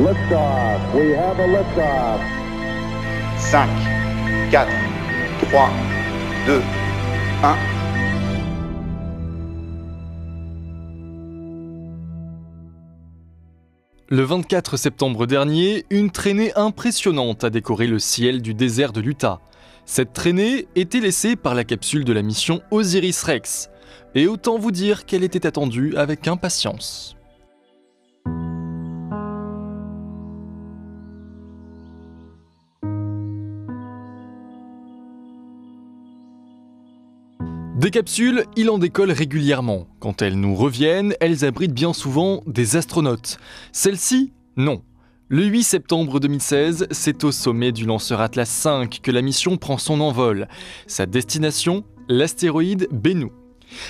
Liftoff. We have a liftoff. 5, 4, 3, 2, 1. Le 24 septembre dernier, une traînée impressionnante a décoré le ciel du désert de l'Utah. Cette traînée était laissée par la capsule de la mission Osiris-Rex, et autant vous dire qu'elle était attendue avec impatience. Des capsules, il en décolle régulièrement. Quand elles nous reviennent, elles abritent bien souvent des astronautes. Celle-ci, non. Le 8 septembre 2016, c'est au sommet du lanceur Atlas V que la mission prend son envol. Sa destination, l'astéroïde Bennu.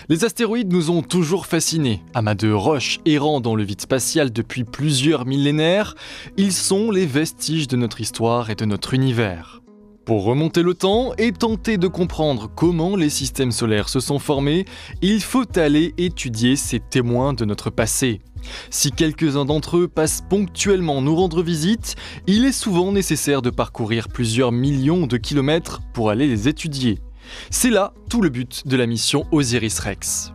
Les astéroïdes nous ont toujours fascinés. Amas de roches errant dans le vide spatial depuis plusieurs millénaires, ils sont les vestiges de notre histoire et de notre univers. Pour remonter le temps et tenter de comprendre comment les systèmes solaires se sont formés, il faut aller étudier ces témoins de notre passé. Si quelques-uns d'entre eux passent ponctuellement nous rendre visite, il est souvent nécessaire de parcourir plusieurs millions de kilomètres pour aller les étudier. C'est là tout le but de la mission Osiris-Rex.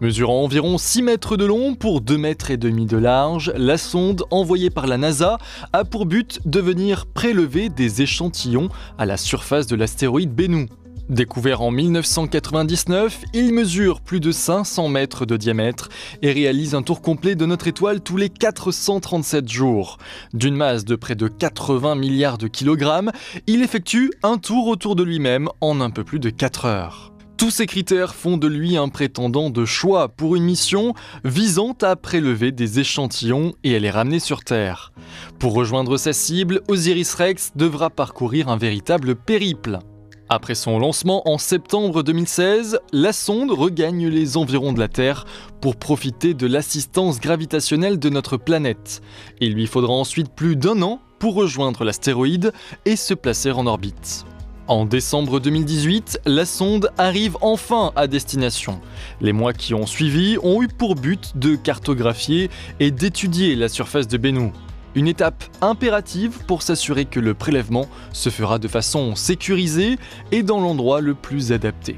Mesurant environ 6 mètres de long pour 2 mètres et demi de large, la sonde envoyée par la NASA a pour but de venir prélever des échantillons à la surface de l'astéroïde Bennu. Découvert en 1999, il mesure plus de 500 mètres de diamètre et réalise un tour complet de notre étoile tous les 437 jours. D'une masse de près de 80 milliards de kilogrammes, il effectue un tour autour de lui-même en un peu plus de 4 heures. Tous ces critères font de lui un prétendant de choix pour une mission visant à prélever des échantillons et à les ramener sur Terre. Pour rejoindre sa cible, Osiris Rex devra parcourir un véritable périple. Après son lancement en septembre 2016, la sonde regagne les environs de la Terre pour profiter de l'assistance gravitationnelle de notre planète. Il lui faudra ensuite plus d'un an pour rejoindre l'astéroïde et se placer en orbite. En décembre 2018, la sonde arrive enfin à destination. Les mois qui ont suivi ont eu pour but de cartographier et d'étudier la surface de Bennu. Une étape impérative pour s'assurer que le prélèvement se fera de façon sécurisée et dans l'endroit le plus adapté.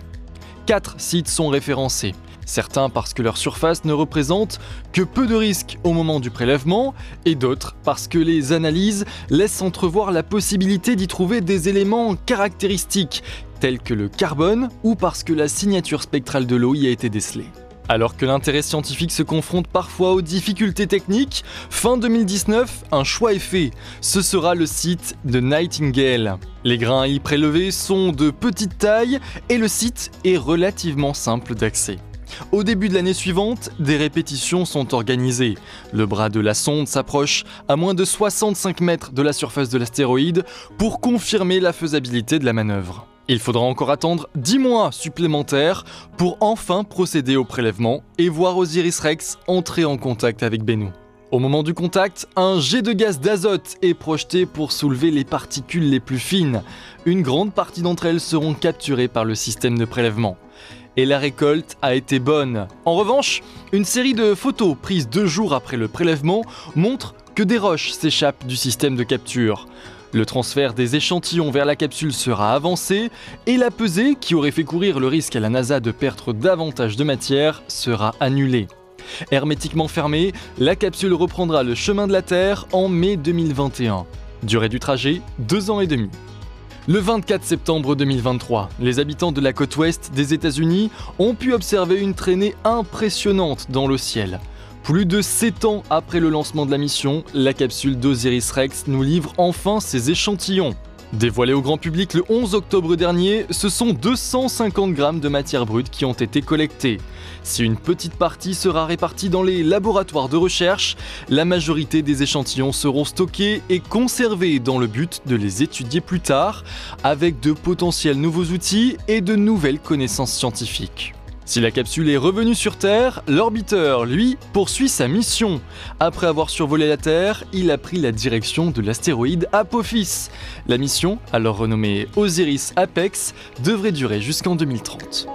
Quatre sites sont référencés. Certains parce que leur surface ne représente que peu de risques au moment du prélèvement, et d'autres parce que les analyses laissent entrevoir la possibilité d'y trouver des éléments caractéristiques, tels que le carbone, ou parce que la signature spectrale de l'eau y a été décelée. Alors que l'intérêt scientifique se confronte parfois aux difficultés techniques, fin 2019, un choix est fait. Ce sera le site de Nightingale. Les grains y prélevés sont de petite taille et le site est relativement simple d'accès. Au début de l'année suivante, des répétitions sont organisées. Le bras de la sonde s'approche à moins de 65 mètres de la surface de l'astéroïde pour confirmer la faisabilité de la manœuvre. Il faudra encore attendre 10 mois supplémentaires pour enfin procéder au prélèvement et voir Osiris Rex entrer en contact avec Bennu. Au moment du contact, un jet de gaz d'azote est projeté pour soulever les particules les plus fines. Une grande partie d'entre elles seront capturées par le système de prélèvement et la récolte a été bonne. En revanche, une série de photos prises deux jours après le prélèvement montre que des roches s'échappent du système de capture. Le transfert des échantillons vers la capsule sera avancé et la pesée, qui aurait fait courir le risque à la NASA de perdre davantage de matière, sera annulée. Hermétiquement fermée, la capsule reprendra le chemin de la Terre en mai 2021. Durée du trajet, deux ans et demi. Le 24 septembre 2023, les habitants de la côte ouest des États-Unis ont pu observer une traînée impressionnante dans le ciel. Plus de 7 ans après le lancement de la mission, la capsule d'Osiris Rex nous livre enfin ses échantillons. Dévoilé au grand public le 11 octobre dernier, ce sont 250 grammes de matière brute qui ont été collectés. Si une petite partie sera répartie dans les laboratoires de recherche, la majorité des échantillons seront stockés et conservés dans le but de les étudier plus tard, avec de potentiels nouveaux outils et de nouvelles connaissances scientifiques. Si la capsule est revenue sur Terre, l'orbiteur, lui, poursuit sa mission. Après avoir survolé la Terre, il a pris la direction de l'astéroïde Apophis. La mission, alors renommée Osiris Apex, devrait durer jusqu'en 2030.